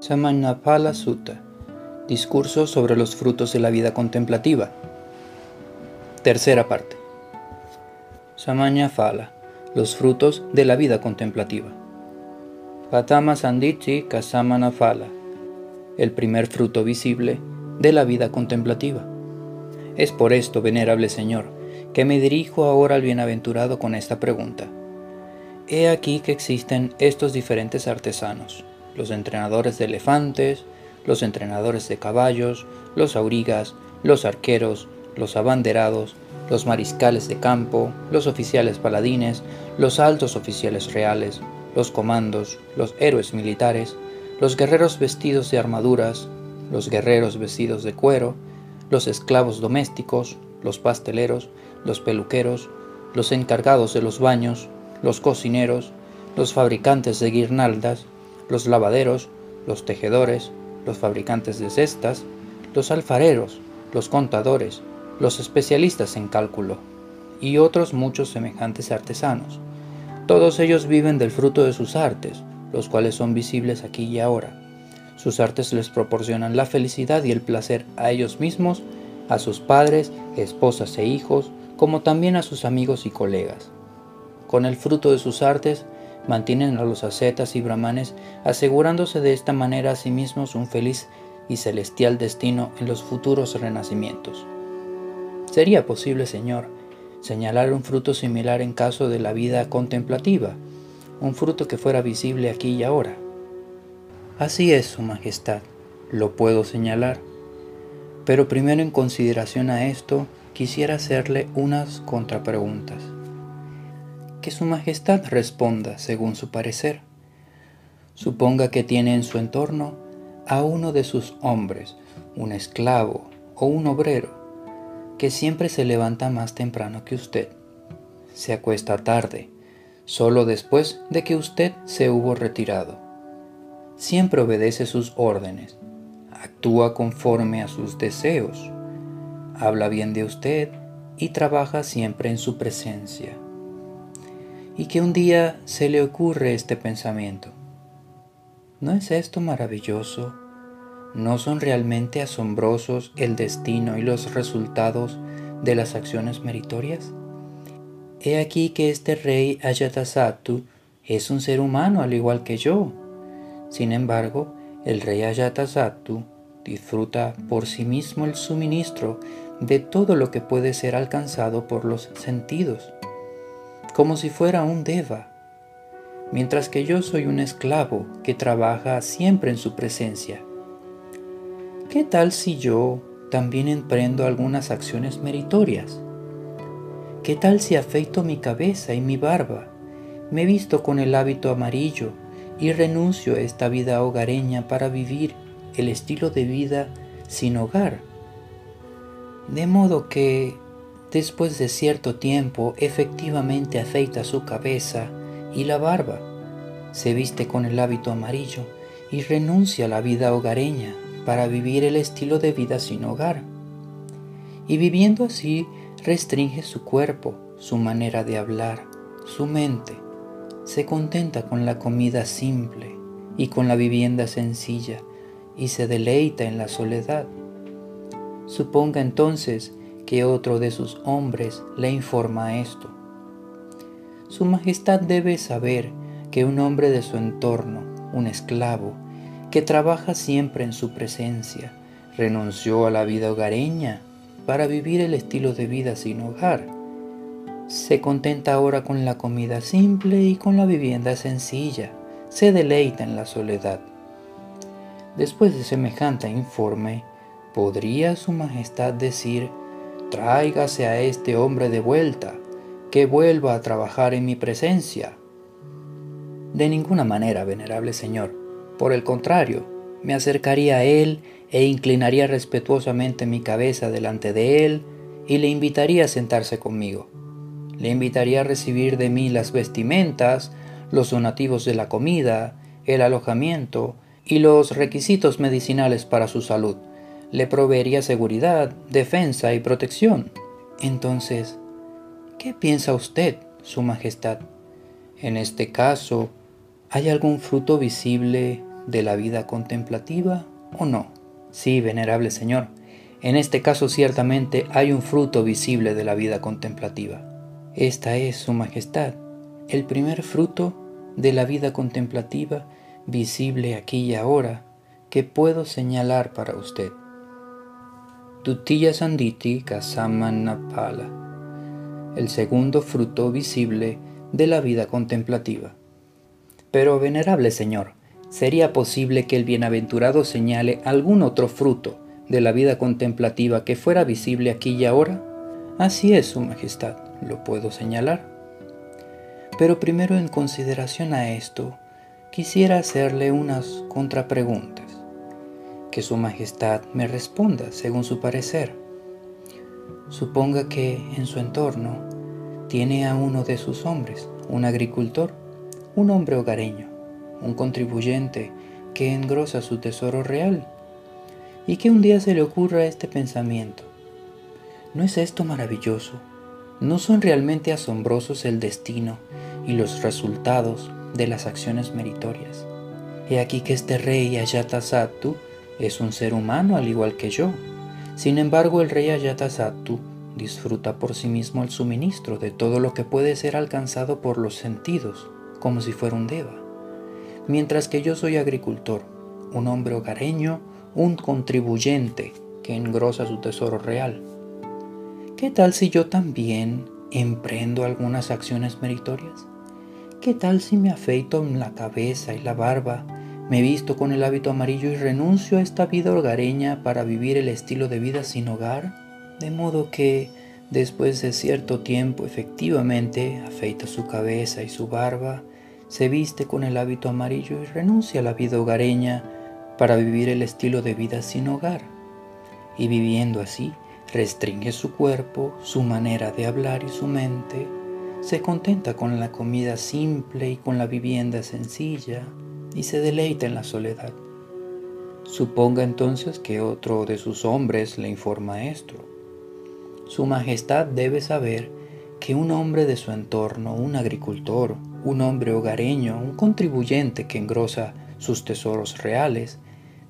Samanapala Sutta Discurso sobre los frutos de la vida contemplativa. Tercera parte. Samanyaphala Los frutos de la vida contemplativa. Patama Sandichi Kasamanaphala El primer fruto visible de la vida contemplativa. Es por esto, venerable Señor, que me dirijo ahora al bienaventurado con esta pregunta. He aquí que existen estos diferentes artesanos los entrenadores de elefantes, los entrenadores de caballos, los aurigas, los arqueros, los abanderados, los mariscales de campo, los oficiales paladines, los altos oficiales reales, los comandos, los héroes militares, los guerreros vestidos de armaduras, los guerreros vestidos de cuero, los esclavos domésticos, los pasteleros, los peluqueros, los encargados de los baños, los cocineros, los fabricantes de guirnaldas, los lavaderos, los tejedores, los fabricantes de cestas, los alfareros, los contadores, los especialistas en cálculo y otros muchos semejantes artesanos. Todos ellos viven del fruto de sus artes, los cuales son visibles aquí y ahora. Sus artes les proporcionan la felicidad y el placer a ellos mismos, a sus padres, esposas e hijos, como también a sus amigos y colegas. Con el fruto de sus artes mantienen a los ascetas y brahmanes, asegurándose de esta manera a sí mismos un feliz y celestial destino en los futuros renacimientos. ¿Sería posible, Señor, señalar un fruto similar en caso de la vida contemplativa, un fruto que fuera visible aquí y ahora? Así es, Su Majestad, lo puedo señalar. Pero primero en consideración a esto, quisiera hacerle unas contrapreguntas que Su Majestad responda según su parecer. Suponga que tiene en su entorno a uno de sus hombres, un esclavo o un obrero, que siempre se levanta más temprano que usted. Se acuesta tarde, solo después de que usted se hubo retirado. Siempre obedece sus órdenes, actúa conforme a sus deseos, habla bien de usted y trabaja siempre en su presencia y que un día se le ocurre este pensamiento. ¿No es esto maravilloso? ¿No son realmente asombrosos el destino y los resultados de las acciones meritorias? He aquí que este rey Ayatasattu es un ser humano al igual que yo. Sin embargo, el rey Ayatasattu disfruta por sí mismo el suministro de todo lo que puede ser alcanzado por los sentidos como si fuera un deva, mientras que yo soy un esclavo que trabaja siempre en su presencia. ¿Qué tal si yo también emprendo algunas acciones meritorias? ¿Qué tal si afeito mi cabeza y mi barba, me visto con el hábito amarillo y renuncio a esta vida hogareña para vivir el estilo de vida sin hogar? De modo que Después de cierto tiempo, efectivamente afeita su cabeza y la barba, se viste con el hábito amarillo y renuncia a la vida hogareña para vivir el estilo de vida sin hogar. Y viviendo así, restringe su cuerpo, su manera de hablar, su mente. Se contenta con la comida simple y con la vivienda sencilla y se deleita en la soledad. Suponga entonces que otro de sus hombres le informa esto. Su Majestad debe saber que un hombre de su entorno, un esclavo, que trabaja siempre en su presencia, renunció a la vida hogareña para vivir el estilo de vida sin hogar. Se contenta ahora con la comida simple y con la vivienda sencilla, se deleita en la soledad. Después de semejante informe, ¿podría Su Majestad decir Tráigase a este hombre de vuelta, que vuelva a trabajar en mi presencia. De ninguna manera, venerable Señor. Por el contrario, me acercaría a él e inclinaría respetuosamente mi cabeza delante de él y le invitaría a sentarse conmigo. Le invitaría a recibir de mí las vestimentas, los donativos de la comida, el alojamiento y los requisitos medicinales para su salud le proveería seguridad, defensa y protección. Entonces, ¿qué piensa usted, Su Majestad? En este caso, ¿hay algún fruto visible de la vida contemplativa o no? Sí, venerable Señor, en este caso ciertamente hay un fruto visible de la vida contemplativa. Esta es Su Majestad, el primer fruto de la vida contemplativa visible aquí y ahora que puedo señalar para usted. Tutilla Sanditi Kasamanapala, el segundo fruto visible de la vida contemplativa. Pero, venerable Señor, ¿sería posible que el bienaventurado señale algún otro fruto de la vida contemplativa que fuera visible aquí y ahora? Así es, Su Majestad, lo puedo señalar. Pero primero en consideración a esto, quisiera hacerle unas contrapreguntas. Que Su Majestad me responda según su parecer. Suponga que en su entorno tiene a uno de sus hombres, un agricultor, un hombre hogareño, un contribuyente que engrosa su tesoro real y que un día se le ocurra este pensamiento. ¿No es esto maravilloso? ¿No son realmente asombrosos el destino y los resultados de las acciones meritorias? He aquí que este rey Ayatasattu es un ser humano al igual que yo. Sin embargo, el rey Ayatasattu disfruta por sí mismo el suministro de todo lo que puede ser alcanzado por los sentidos, como si fuera un deva. Mientras que yo soy agricultor, un hombre hogareño, un contribuyente que engrosa su tesoro real. ¿Qué tal si yo también emprendo algunas acciones meritorias? ¿Qué tal si me afeito la cabeza y la barba, me visto con el hábito amarillo y renuncio a esta vida hogareña para vivir el estilo de vida sin hogar? De modo que, después de cierto tiempo, efectivamente afeita su cabeza y su barba, se viste con el hábito amarillo y renuncia a la vida hogareña para vivir el estilo de vida sin hogar. Y viviendo así, restringe su cuerpo, su manera de hablar y su mente, se contenta con la comida simple y con la vivienda sencilla, y se deleita en la soledad. Suponga entonces que otro de sus hombres le informa esto. Su Majestad debe saber que un hombre de su entorno, un agricultor, un hombre hogareño, un contribuyente que engrosa sus tesoros reales,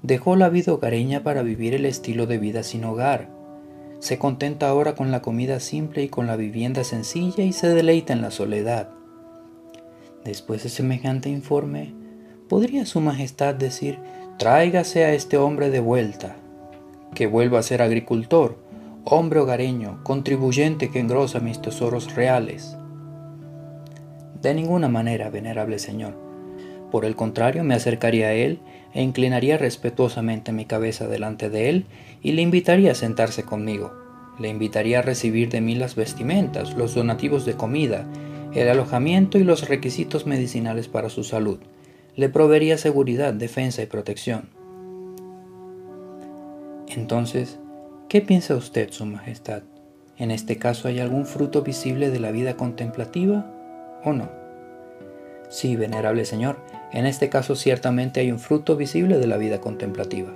Dejó la vida hogareña para vivir el estilo de vida sin hogar. Se contenta ahora con la comida simple y con la vivienda sencilla y se deleita en la soledad. Después de semejante informe, ¿podría Su Majestad decir, tráigase a este hombre de vuelta, que vuelva a ser agricultor, hombre hogareño, contribuyente que engrosa mis tesoros reales? De ninguna manera, venerable Señor. Por el contrario, me acercaría a él e inclinaría respetuosamente mi cabeza delante de él y le invitaría a sentarse conmigo. Le invitaría a recibir de mí las vestimentas, los donativos de comida, el alojamiento y los requisitos medicinales para su salud. Le proveería seguridad, defensa y protección. Entonces, ¿qué piensa usted, Su Majestad? ¿En este caso hay algún fruto visible de la vida contemplativa o no? Sí, venerable Señor, en este caso ciertamente hay un fruto visible de la vida contemplativa.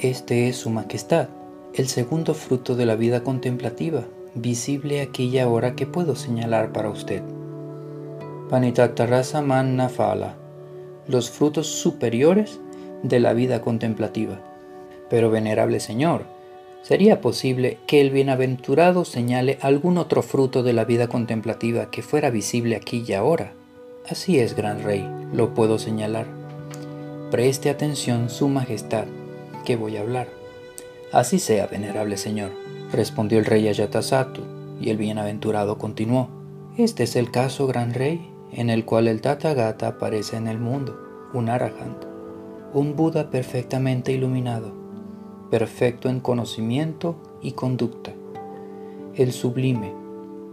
Este es Su Majestad, el segundo fruto de la vida contemplativa, visible aquí y ahora que puedo señalar para usted. Panitatarasa manna los frutos superiores de la vida contemplativa. Pero venerable Señor, ¿sería posible que el bienaventurado señale algún otro fruto de la vida contemplativa que fuera visible aquí y ahora? Así es, gran rey, lo puedo señalar. Preste atención, Su Majestad, que voy a hablar. Así sea, venerable señor, respondió el rey Ayatasattu, y el bienaventurado continuó. Este es el caso, gran rey, en el cual el Tathagata aparece en el mundo, un Arahant, un Buda perfectamente iluminado, perfecto en conocimiento y conducta, el sublime,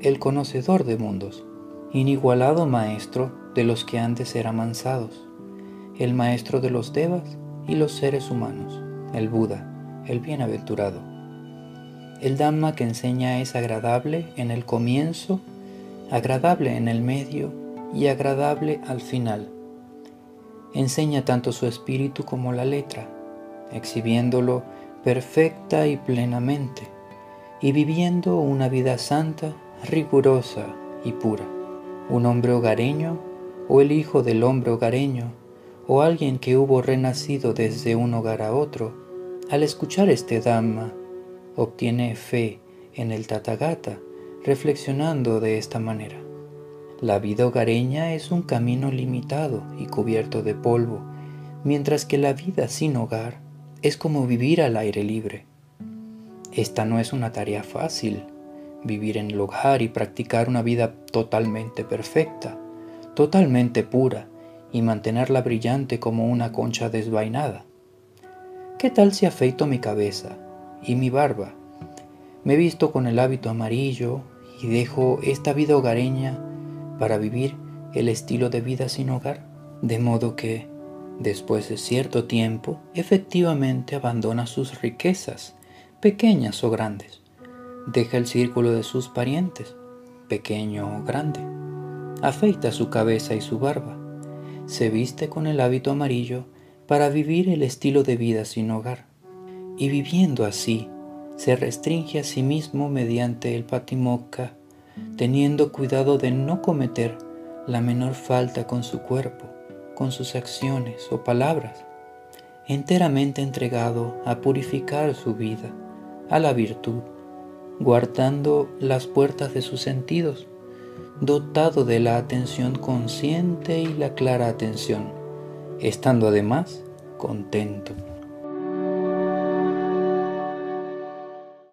el conocedor de mundos, inigualado maestro de los que antes eran mansados, el maestro de los devas y los seres humanos, el Buda, el bienaventurado. El Dhamma que enseña es agradable en el comienzo, agradable en el medio y agradable al final. Enseña tanto su espíritu como la letra, exhibiéndolo perfecta y plenamente, y viviendo una vida santa, rigurosa y pura un hombre hogareño o el hijo del hombre hogareño o alguien que hubo renacido desde un hogar a otro, al escuchar este Dhamma, obtiene fe en el Tathagata, reflexionando de esta manera. La vida hogareña es un camino limitado y cubierto de polvo, mientras que la vida sin hogar es como vivir al aire libre. Esta no es una tarea fácil, vivir en el hogar y practicar una vida totalmente perfecta, totalmente pura y mantenerla brillante como una concha desvainada. ¿Qué tal si afeito mi cabeza y mi barba? Me visto con el hábito amarillo y dejo esta vida hogareña para vivir el estilo de vida sin hogar, de modo que, después de cierto tiempo, efectivamente abandona sus riquezas, pequeñas o grandes. Deja el círculo de sus parientes, pequeño o grande. Afeita su cabeza y su barba. Se viste con el hábito amarillo para vivir el estilo de vida sin hogar. Y viviendo así, se restringe a sí mismo mediante el patimokkha teniendo cuidado de no cometer la menor falta con su cuerpo, con sus acciones o palabras, enteramente entregado a purificar su vida, a la virtud, guardando las puertas de sus sentidos, dotado de la atención consciente y la clara atención, estando además contento.